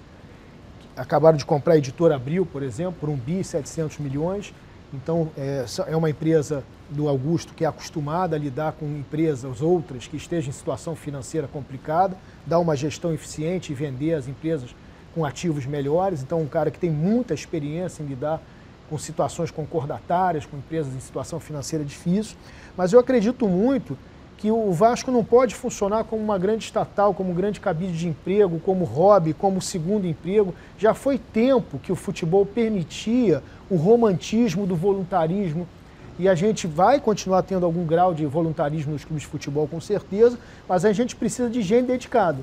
C: Acabaram de comprar a editora Abril, por exemplo, por um bi 700 milhões. Então, é, é uma empresa do Augusto que é acostumada a lidar com empresas outras que estejam em situação financeira complicada, dar uma gestão eficiente e vender as empresas com ativos melhores. Então, um cara que tem muita experiência em lidar com situações concordatárias, com empresas em situação financeira difícil. Mas eu acredito muito que o Vasco não pode funcionar como uma grande estatal, como um grande cabide de emprego, como hobby, como segundo emprego. Já foi tempo que o futebol permitia o romantismo do voluntarismo, e a gente vai continuar tendo algum grau de voluntarismo nos clubes de futebol, com certeza, mas a gente precisa de gente dedicada.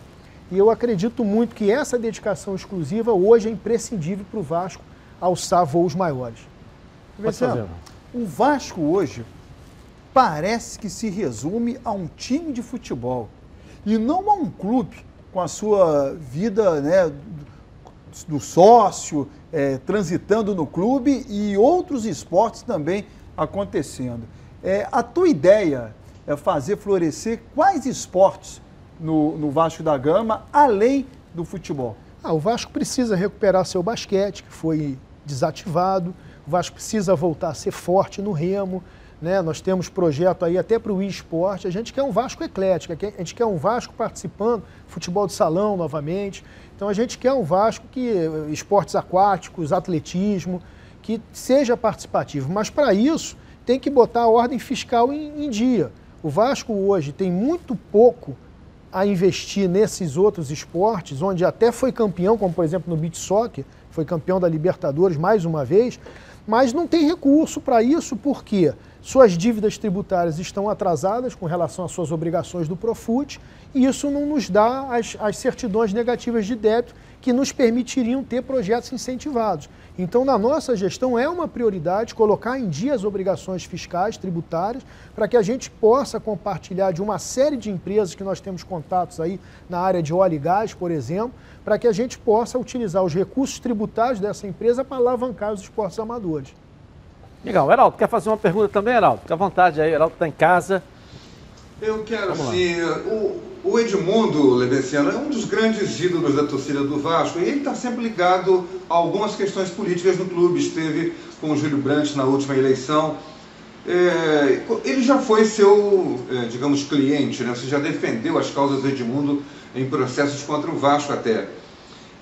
C: E eu acredito muito que essa dedicação exclusiva hoje é imprescindível para o Vasco alçar voos maiores.
G: Marcelo, o Vasco hoje parece que se resume a um time de futebol e não a um clube com a sua vida né, do sócio, é, transitando no clube e outros esportes também acontecendo. É, a tua ideia é fazer florescer quais esportes no, no Vasco da Gama, além do futebol?
C: Ah, o Vasco precisa recuperar seu basquete, que foi desativado. O Vasco precisa voltar a ser forte no remo. né? Nós temos projeto aí até para o esporte. A gente quer um Vasco eclético, a gente quer um Vasco participando, futebol de salão novamente. Então a gente quer um Vasco que esportes aquáticos, atletismo, que seja participativo. Mas para isso tem que botar a ordem fiscal em, em dia. O Vasco hoje tem muito pouco a investir nesses outros esportes, onde até foi campeão, como por exemplo no beach soccer, foi campeão da Libertadores mais uma vez, mas não tem recurso para isso porque suas dívidas tributárias estão atrasadas com relação às suas obrigações do Profut e isso não nos dá as, as certidões negativas de débito que nos permitiriam ter projetos incentivados. Então, na nossa gestão, é uma prioridade colocar em dia as obrigações fiscais, tributárias, para que a gente possa compartilhar de uma série de empresas que nós temos contatos aí na área de óleo e gás, por exemplo, para que a gente possa utilizar os recursos tributários dessa empresa para alavancar os esportes amadores.
A: Legal. Heraldo, quer fazer uma pergunta também, Heraldo? Fique à vontade aí, Heraldo está em casa.
D: Eu quero sim. O, o Edmundo Levenciano é um dos grandes ídolos da torcida do Vasco e ele está sempre ligado a algumas questões políticas no clube. Esteve com o Júlio Brandt na última eleição. É, ele já foi seu, é, digamos, cliente, né? Você já defendeu as causas do Edmundo em processos contra o Vasco até.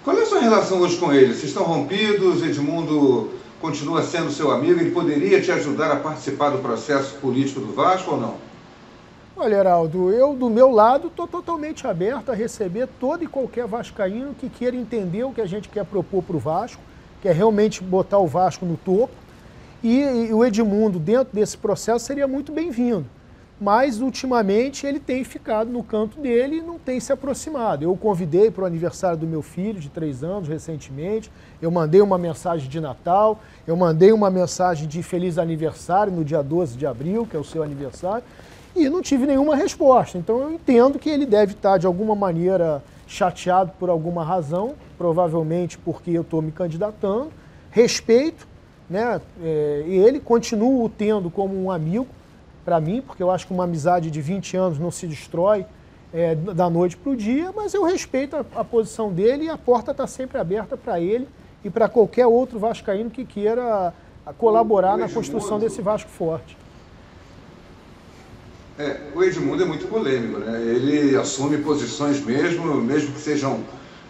D: Qual é a sua relação hoje com ele? Vocês estão rompidos? Edmundo continua sendo seu amigo? Ele poderia te ajudar a participar do processo político do Vasco ou não?
C: Olha, Heraldo, eu do meu lado estou totalmente aberto a receber todo e qualquer vascaíno que queira entender o que a gente quer propor para o Vasco, que é realmente botar o Vasco no topo. E, e o Edmundo, dentro desse processo, seria muito bem-vindo. Mas, ultimamente, ele tem ficado no canto dele e não tem se aproximado. Eu o convidei para o aniversário do meu filho, de três anos, recentemente. Eu mandei uma mensagem de Natal, eu mandei uma mensagem de feliz aniversário no dia 12 de abril, que é o seu aniversário e não tive nenhuma resposta. Então eu entendo que ele deve estar de alguma maneira chateado por alguma razão, provavelmente porque eu estou me candidatando. Respeito, né? É, e ele continua o tendo como um amigo para mim, porque eu acho que uma amizade de 20 anos não se destrói é, da noite para o dia, mas eu respeito a, a posição dele e a porta está sempre aberta para ele e para qualquer outro vascaíno que queira colaborar na construção desse Vasco forte.
D: É, o Edmundo é muito polêmico, né? Ele assume posições mesmo, mesmo que sejam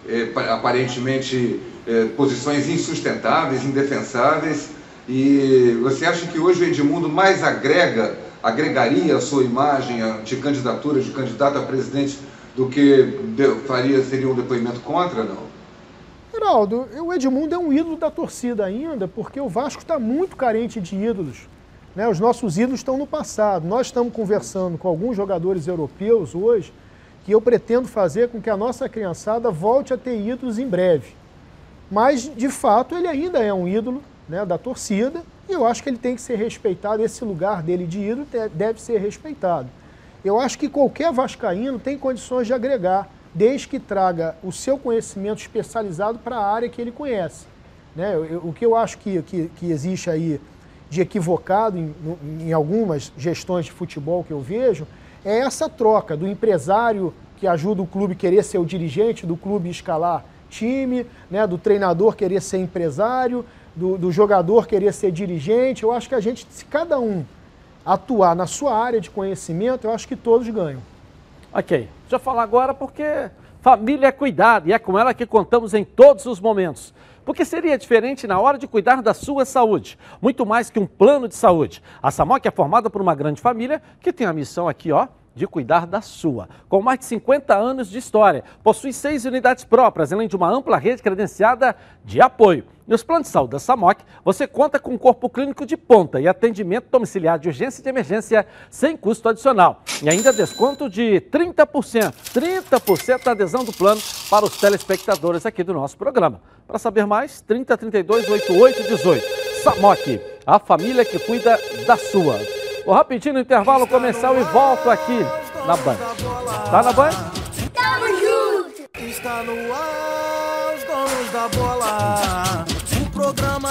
D: é, aparentemente é, posições insustentáveis, indefensáveis. E você acha que hoje o Edmundo mais agrega, agregaria a sua imagem de candidatura, de candidato a presidente, do que faria seria um depoimento contra, não?
C: Geraldo, o Edmundo é um ídolo da torcida ainda, porque o Vasco está muito carente de ídolos. Né? Os nossos ídolos estão no passado. Nós estamos conversando com alguns jogadores europeus hoje que eu pretendo fazer com que a nossa criançada volte a ter ídolos em breve. Mas, de fato, ele ainda é um ídolo né, da torcida e eu acho que ele tem que ser respeitado. Esse lugar dele de ídolo deve ser respeitado. Eu acho que qualquer vascaíno tem condições de agregar, desde que traga o seu conhecimento especializado para a área que ele conhece. Né? O que eu acho que, que, que existe aí de equivocado em, em algumas gestões de futebol que eu vejo, é essa troca do empresário que ajuda o clube querer ser o dirigente do clube escalar time, né, do treinador querer ser empresário, do, do, jogador querer ser dirigente. Eu acho que a gente, se cada um atuar na sua área de conhecimento, eu acho que todos ganham.
A: Ok. Deixa eu falar agora porque família é cuidado e é com ela que contamos em todos os momentos. Porque seria diferente na hora de cuidar da sua saúde, muito mais que um plano de saúde. A Samoc é formada por uma grande família que tem a missão aqui, ó, de cuidar da sua. Com mais de 50 anos de história, possui seis unidades próprias, além de uma ampla rede credenciada de apoio. Nos planos de saúde da SAMOC, você conta com um corpo clínico de ponta e atendimento domiciliar de urgência e de emergência sem custo adicional. E ainda desconto de 30%, 30% da adesão do plano para os telespectadores aqui do nosso programa. Para saber mais, 3032 8818. SAMOC, a família que cuida da sua. Vou rapidinho no intervalo comercial e volto aqui na Band. Tá na Band?
E: Tamo junto! Está no ar, os donos da bola.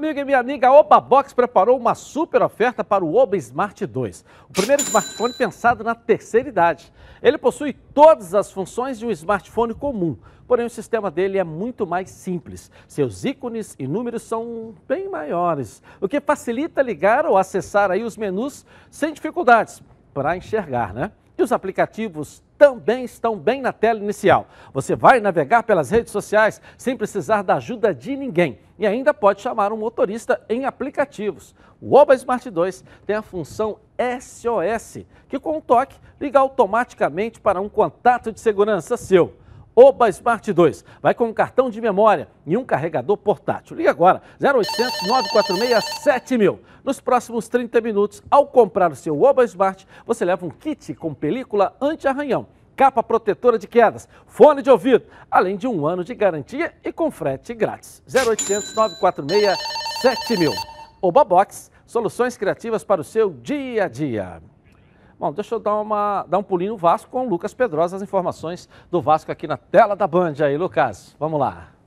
A: Amigo e minha amiga, a Oba Box preparou uma super oferta para o Oba Smart 2, o primeiro smartphone pensado na terceira idade. Ele possui todas as funções de um smartphone comum, porém o sistema dele é muito mais simples. Seus ícones e números são bem maiores, o que facilita ligar ou acessar aí os menus sem dificuldades para enxergar, né? E os aplicativos também estão bem na tela inicial. Você vai navegar pelas redes sociais sem precisar da ajuda de ninguém e ainda pode chamar um motorista em aplicativos. O Oba Smart 2 tem a função SOS, que com um toque liga automaticamente para um contato de segurança seu. Oba Smart 2 vai com um cartão de memória e um carregador portátil. Liga agora, 0800 946 7000. Nos próximos 30 minutos, ao comprar o seu Oba Smart, você leva um kit com película anti-arranhão, capa protetora de quedas, fone de ouvido, além de um ano de garantia e com frete grátis. 0800 946 7000. Oba Box, soluções criativas para o seu dia a dia. Bom, deixa eu dar, uma, dar um pulinho no Vasco com o Lucas Pedrosa, as informações do Vasco aqui na tela da Band aí, Lucas. Vamos lá.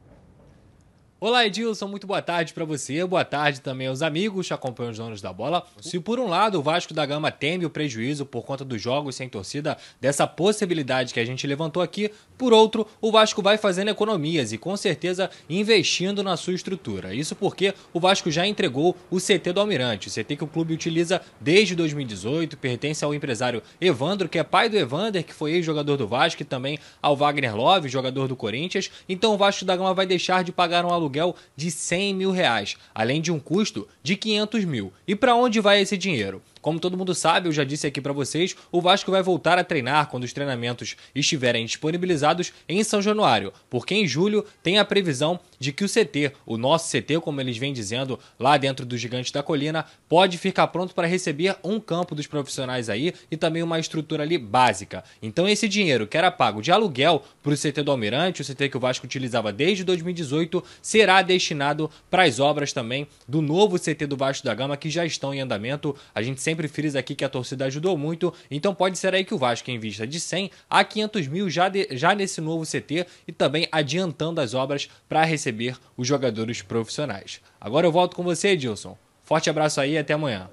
O: Olá, Edilson, muito boa tarde para você. Boa tarde também aos amigos que acompanham os donos da bola. Se por um lado o Vasco da Gama teme o prejuízo por conta dos jogos sem torcida, dessa possibilidade que a gente levantou aqui, por outro, o Vasco vai fazendo economias e com certeza investindo na sua estrutura. Isso porque o Vasco já entregou o CT do Almirante, o CT que o clube utiliza desde 2018, pertence ao empresário Evandro, que é pai do Evander, que foi ex-jogador do Vasco, e também ao Wagner Love, jogador do Corinthians. Então o Vasco da Gama vai deixar de pagar um aluguel aluguel de 100 mil reais, além de um custo de 500 mil. E para onde vai esse dinheiro? Como todo mundo sabe, eu já disse aqui para vocês, o Vasco vai voltar a treinar quando os treinamentos estiverem disponibilizados em São Januário, porque em julho tem a previsão de que o CT, o nosso CT, como eles vêm dizendo, lá dentro do Gigante da Colina, pode ficar pronto para receber um campo dos profissionais aí e também uma estrutura ali básica. Então esse dinheiro que era pago de aluguel para o CT do Almirante, o CT que o Vasco utilizava desde 2018, será destinado para as obras também do novo CT do Vasco da Gama que já estão em andamento. A gente sempre sempre frisa aqui que a torcida ajudou muito, então pode ser aí que o Vasco invista de 100 a 500 mil já, de, já nesse novo CT e também adiantando as obras para receber os jogadores profissionais. Agora eu volto com você, Edilson. Forte abraço aí e até amanhã.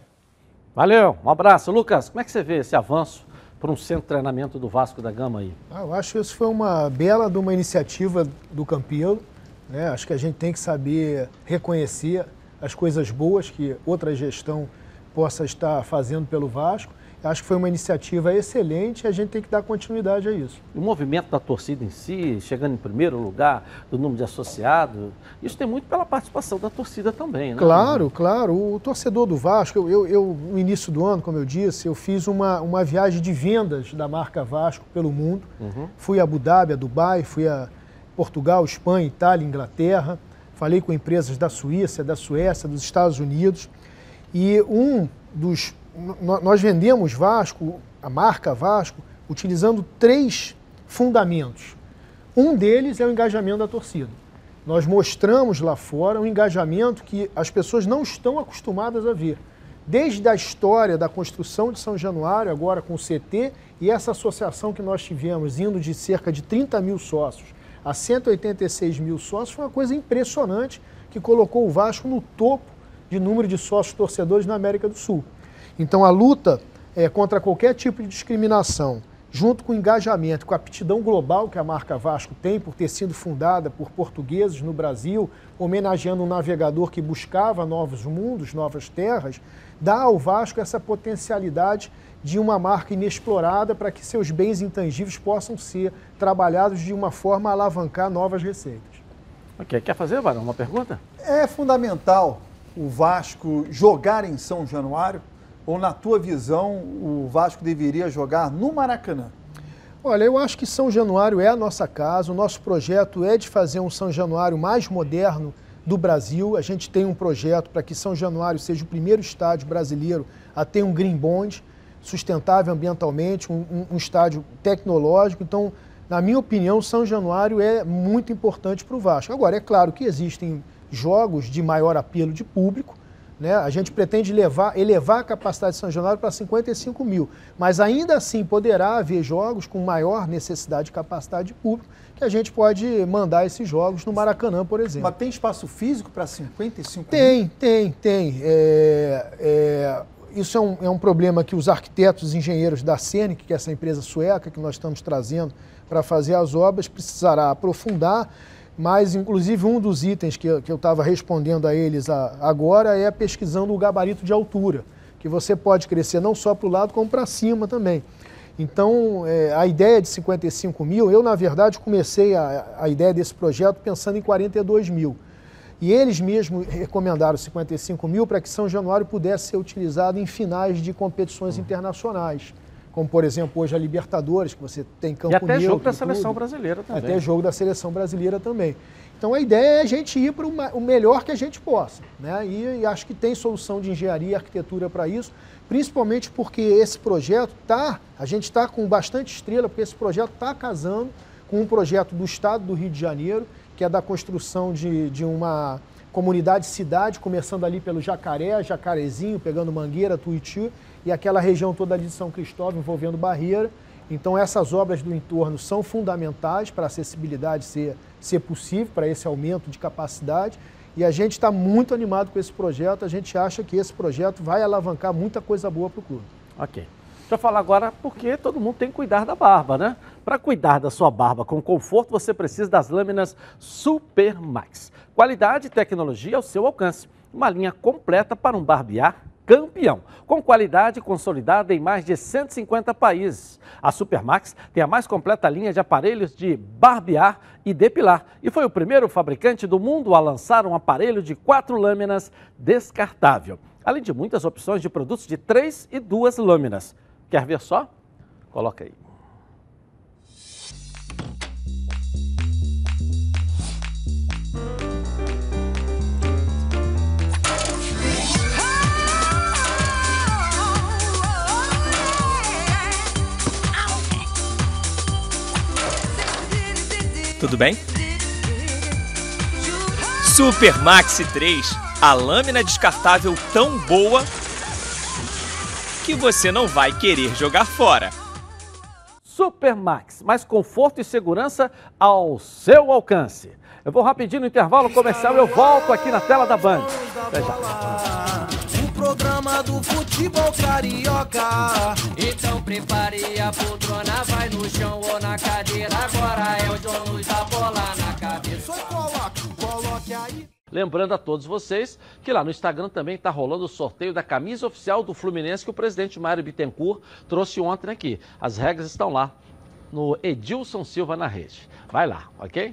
A: Valeu, um abraço. Lucas, como é que você vê esse avanço para um centro de treinamento do Vasco da Gama aí?
C: Ah, eu acho que isso foi uma bela de uma iniciativa do Campelo. Né? Acho que a gente tem que saber reconhecer as coisas boas que outra gestão possa estar fazendo pelo Vasco. Acho que foi uma iniciativa excelente e a gente tem que dar continuidade a isso.
A: O movimento da torcida em si, chegando em primeiro lugar, do número de associados, isso tem muito pela participação da torcida também, né?
C: Claro, claro. O torcedor do Vasco, eu, eu, eu, no início do ano, como eu disse, eu fiz uma, uma viagem de vendas da marca Vasco pelo mundo. Uhum. Fui a Abu Dhabi, a Dubai, fui a Portugal, Espanha, Itália, Inglaterra. Falei com empresas da Suíça, da Suécia, dos Estados Unidos. E um dos nós vendemos Vasco, a marca Vasco, utilizando três fundamentos. Um deles é o engajamento da torcida. Nós mostramos lá fora um engajamento que as pessoas não estão acostumadas a ver. Desde a história da construção de São Januário, agora com o CT, e essa associação que nós tivemos, indo de cerca de 30 mil sócios a 186 mil sócios, foi uma coisa impressionante que colocou o Vasco no topo de número de sócios torcedores na América do Sul. Então a luta é, contra qualquer tipo de discriminação, junto com o engajamento, com a aptidão global que a marca Vasco tem por ter sido fundada por portugueses no Brasil, homenageando um navegador que buscava novos mundos, novas terras, dá ao Vasco essa potencialidade de uma marca inexplorada para que seus bens intangíveis possam ser trabalhados de uma forma a alavancar novas receitas.
A: Ok, quer fazer, Varão, uma pergunta?
G: É fundamental o Vasco jogar em São Januário ou, na tua visão, o Vasco deveria jogar no Maracanã?
C: Olha, eu acho que São Januário é a nossa casa. O nosso projeto é de fazer um São Januário mais moderno do Brasil. A gente tem um projeto para que São Januário seja o primeiro estádio brasileiro a ter um green bond, sustentável ambientalmente, um, um, estádio tecnológico. Então, na minha opinião, São Januário é muito importante para o Vasco. Agora, é claro que existem jogos de maior apelo de público né? A gente pretende levar, elevar a capacidade de São Januário para 55 mil, mas ainda assim poderá haver jogos com maior necessidade de capacidade de público que a gente pode mandar esses jogos no Maracanã, por exemplo.
G: Mas tem espaço físico para 55
C: tem,
G: mil?
C: Tem, tem, tem. É, é, isso é um, é um problema que os arquitetos e engenheiros da CENIC, que é essa empresa sueca que nós estamos trazendo para fazer as obras, precisará aprofundar mas inclusive um dos itens que, eu estava respondendo a eles a, agora é pesquisando o gabarito de altura, que você pode crescer não só para o lado, como para cima também. Então, é, a ideia de 55 mil, eu na verdade comecei a, a ideia desse projeto pensando em 42 mil. E eles mesmos recomendaram 55 mil para que São Januário pudesse ser utilizado em finais de competições uhum. internacionais como por exemplo hoje a Libertadores, que você tem campo
A: E até
C: neutro,
A: jogo da seleção brasileira também.
C: Até jogo da seleção brasileira também. Então a ideia é a gente ir para o melhor que a gente possa. Né? E, e, acho que tem solução de engenharia e arquitetura para isso, principalmente porque esse projeto está, a gente está com bastante estrela, porque esse projeto está casando com um projeto do Estado do Rio de Janeiro, que é da construção de, de uma comunidade cidade, começando ali pelo Jacaré, Jacarezinho, pegando Mangueira, Tuiuti, e aquela região toda de São Cristóvão envolvendo Barreira. Então essas obras do entorno são fundamentais para a acessibilidade ser, ser possível, para esse aumento de capacidade. E a gente está muito animado com esse projeto, a gente acha que esse projeto vai alavancar muita coisa boa para o clube.
A: Ok. Deixa eu falar agora porque todo mundo tem que cuidar da barba, né? Para cuidar da sua barba com conforto, você precisa das lâminas Super Max. Qualidade e tecnologia ao seu alcance. Uma linha completa para um barbear campeão, com qualidade consolidada em mais de 150 países. A Supermax tem a mais completa linha de aparelhos de barbear e depilar e foi o primeiro fabricante do mundo a lançar um aparelho de quatro lâminas descartável, além de muitas opções de produtos de três e duas lâminas. Quer ver só? Coloca aí.
B: Tudo bem? Super Maxi 3, a lâmina descartável tão boa que você não vai querer jogar fora.
A: Super Max, mais conforto e segurança ao seu alcance. Eu vou rapidinho no intervalo comercial e eu volto aqui na tela da Band. Até já
E: do futebol carioca. Então prepare a poltrona, vai no chão ou na cadeira. Agora é o dono da bola na cabeça. Coloque, coloque aí.
A: Lembrando a todos vocês que lá no Instagram também está rolando o sorteio da camisa oficial do Fluminense que o presidente Mário Bittencourt trouxe ontem aqui. As regras estão lá no Edilson Silva na rede. Vai lá, ok?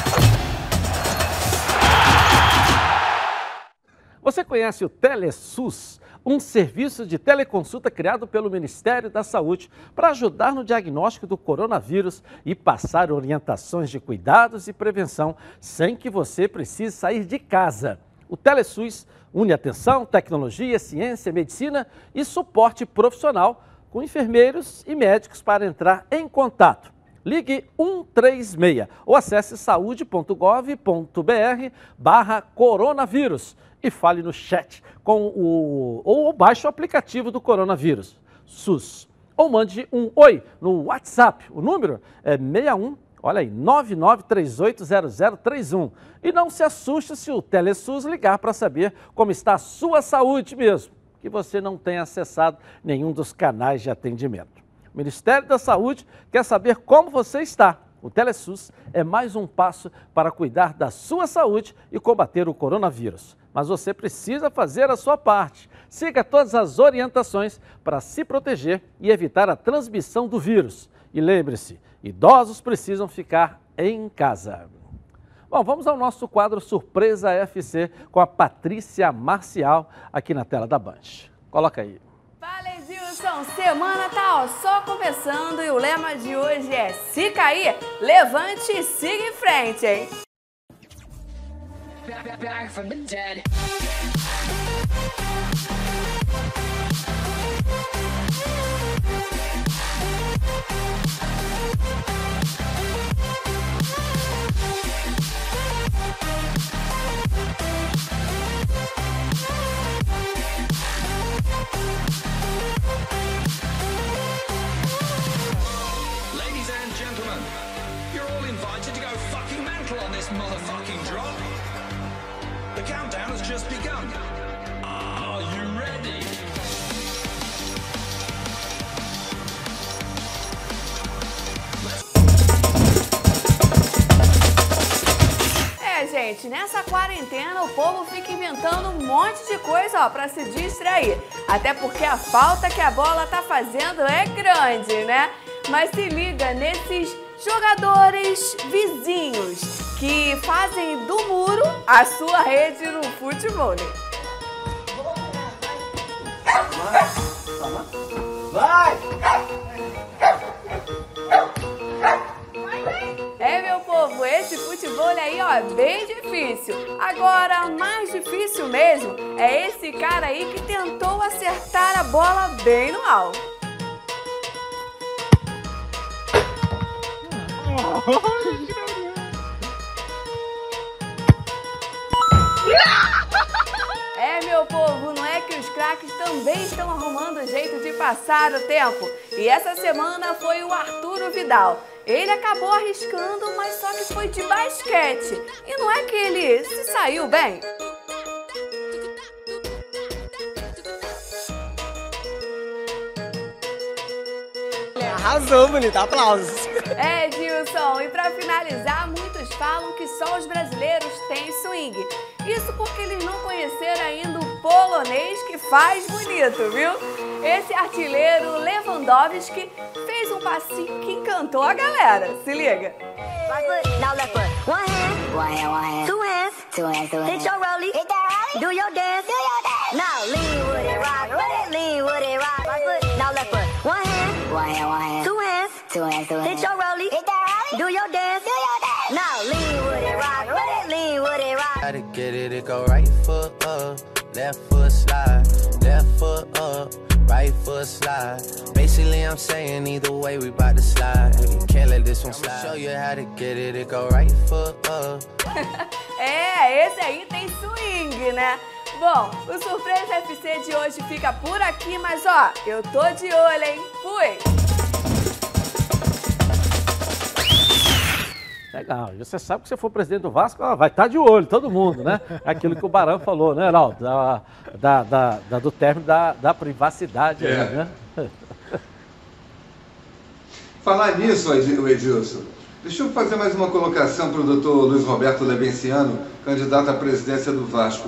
A: Você conhece o TeleSUS, um serviço de teleconsulta criado pelo Ministério da Saúde para ajudar no diagnóstico do coronavírus e passar orientações de cuidados e prevenção sem que você precise sair de casa. O TeleSUS une atenção, tecnologia, ciência, medicina e suporte profissional com enfermeiros e médicos para entrar em contato. Ligue 136 ou acesse saúde.gov.br barra coronavírus e fale no chat com o, ou baixe o aplicativo do coronavírus, SUS. Ou mande um oi no WhatsApp. O número é 61, olha aí, 99380031. E não se assuste se o TeleSUS ligar para saber como está a sua saúde mesmo, que você não tenha acessado nenhum dos canais de atendimento. O Ministério da Saúde quer saber como você está. O TeleSUS é mais um passo para cuidar da sua saúde e combater o coronavírus. Mas você precisa fazer a sua parte. Siga todas as orientações para se proteger e evitar a transmissão do vírus. E lembre-se, idosos precisam ficar em casa. Bom, vamos ao nosso quadro Surpresa FC com a Patrícia Marcial aqui na tela da Band. Coloca aí.
P: Fala Edilson, semana tá ó, só começando e o lema de hoje é se cair, levante e siga em frente, hein?
Q: Back from the dead.
P: Gente, nessa quarentena o povo fica inventando um monte de coisa, ó, pra se distrair. Até porque a falta que a bola tá fazendo é grande, né? Mas se liga nesses jogadores vizinhos que fazem do muro a sua rede no futebol.
E: Vai!
P: É, meu povo, esse futebol aí, ó, é bem difícil. Agora, mais difícil mesmo é esse cara aí que tentou acertar a bola bem no alto. É, meu povo, não é que os craques também estão arrumando jeito de passar o tempo. E essa semana foi o Arturo Vidal. Ele acabou arriscando, mas só que foi de basquete. E não é que ele se saiu bem.
Q: Arrasou, bonito. Aplausos.
P: É, Dilson, e para finalizar, muitos falam que só os brasileiros têm swing. Isso porque eles não conheceram ainda o polonês que faz bonito, viu? Esse artilheiro Lewandowski fez um passinho que encantou a galera. Se liga.
R: Right foot, now left foot. One hand, one hand, one hand. Two hands, two hands, two hands. Hit your rollie, hit that rollie. Do your dance, do your dance. Now lean with it, rock with it, lean with it, rock. Right foot, now left foot. One hand, one hand, one hand. Two hands, two hands, two hands. Hit your rollie, hit that rollie. Do your dance, do your dance. Now lean with it, rock with it, lean with it, rock.
S: Gotta get it, it go right foot up, left foot slide, left foot up, right foot slide. Basically, I'm saying either way, we bout to slide. Can't let this one slide. Show you how to get it, it go right foot up.
P: É, esse aí tem swing, né? Bom, o Surpresa FC de hoje fica por aqui, mas ó, eu tô de olho, hein? Fui!
A: Legal. E você sabe que se for presidente do Vasco, ó, vai estar de olho, todo mundo, né? Aquilo que o Barão falou, né, Heraldo? Da, da, da, da- do término da, da privacidade, aí,
D: É.
A: né?
D: Falar nisso, Edilson, deixa eu fazer mais uma colocação para o doutor Luiz Roberto Levenciano, candidato à presidência do Vasco.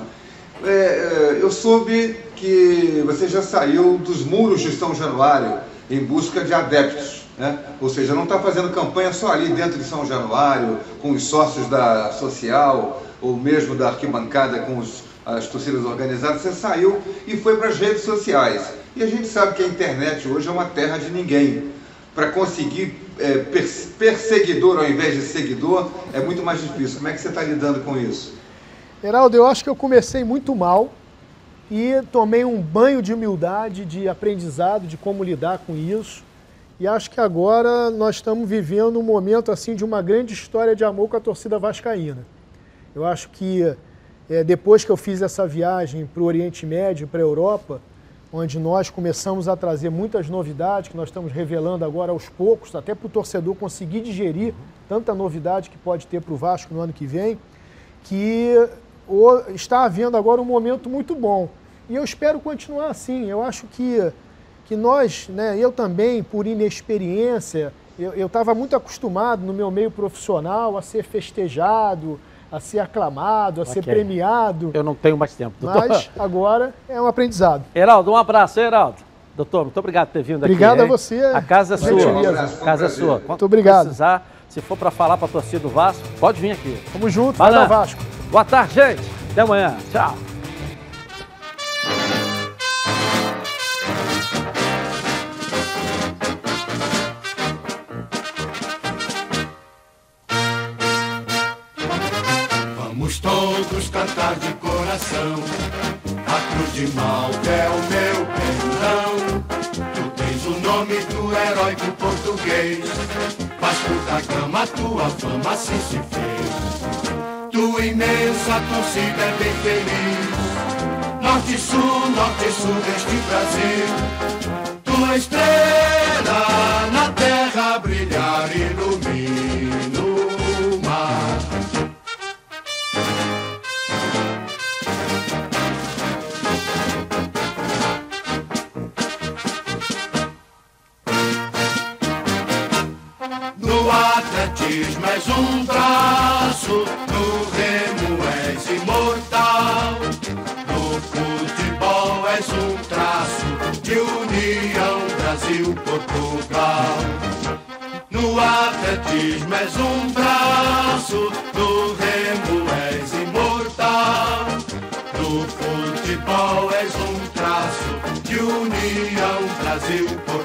D: É, é, eu soube que você já saiu dos muros de São Januário em busca de adeptos, né? ou seja, não está fazendo campanha só ali dentro de São Januário, com os sócios da social, ou mesmo da arquibancada com os- as torcidas organizadas, você saiu e foi para as redes sociais. E a gente sabe que a internet hoje é uma terra de ninguém para conseguir é, pers- perseguidor ao invés de seguidor é muito mais difícil. Como é que você está lidando com isso?
C: Heraldo, eu acho que eu comecei muito mal e tomei um banho de humildade, de aprendizado, de como lidar com isso. E acho que agora nós estamos vivendo um momento assim de uma grande história de amor com a torcida vascaína. Eu acho que eh, depois que eu fiz essa viagem para o Oriente Médio, para a Europa, onde nós começamos a trazer muitas novidades que nós estamos revelando agora aos poucos, até para o torcedor conseguir digerir tanta novidade que pode ter para o Vasco no ano que vem, que está havendo agora um momento muito bom. E eu espero continuar assim. Eu acho que, que nós, né, eu também, por inexperiência, eu estava muito acostumado no meu meio profissional a ser festejado, a ser aclamado, a ser
A: Ok.
C: premiado.
A: Eu não tenho mais tempo. doutor.
C: Mas agora é um aprendizado.
A: Heraldo, um abraço, hein, Heraldo. Doutor, muito obrigado por ter vindo
C: Obrigado
A: aqui.
C: a
A: hein?
C: você,
A: A casa é sua. A casa é sua. Quando
C: Muito obrigado.
A: precisar, se for para falar para a torcida do Vasco, pode vir aqui.
C: Tamo junto,
A: Vai
C: vai Vasco.
A: Boa tarde, gente. Até amanhã. Tchau.
T: Vamos todos cantar de coração. A cruz de Malta é o meu perdão. Tu tens o nome do heróico português. Vasco da Gama, tua fama assim se fez. Imensa torcida é bem feliz. Norte sul, norte sul deste Brasil. Tua estrela Brasil-Portugal. No atletismo és um braço, no remo és imortal. No futebol és um traço de união Brasil-Portugal.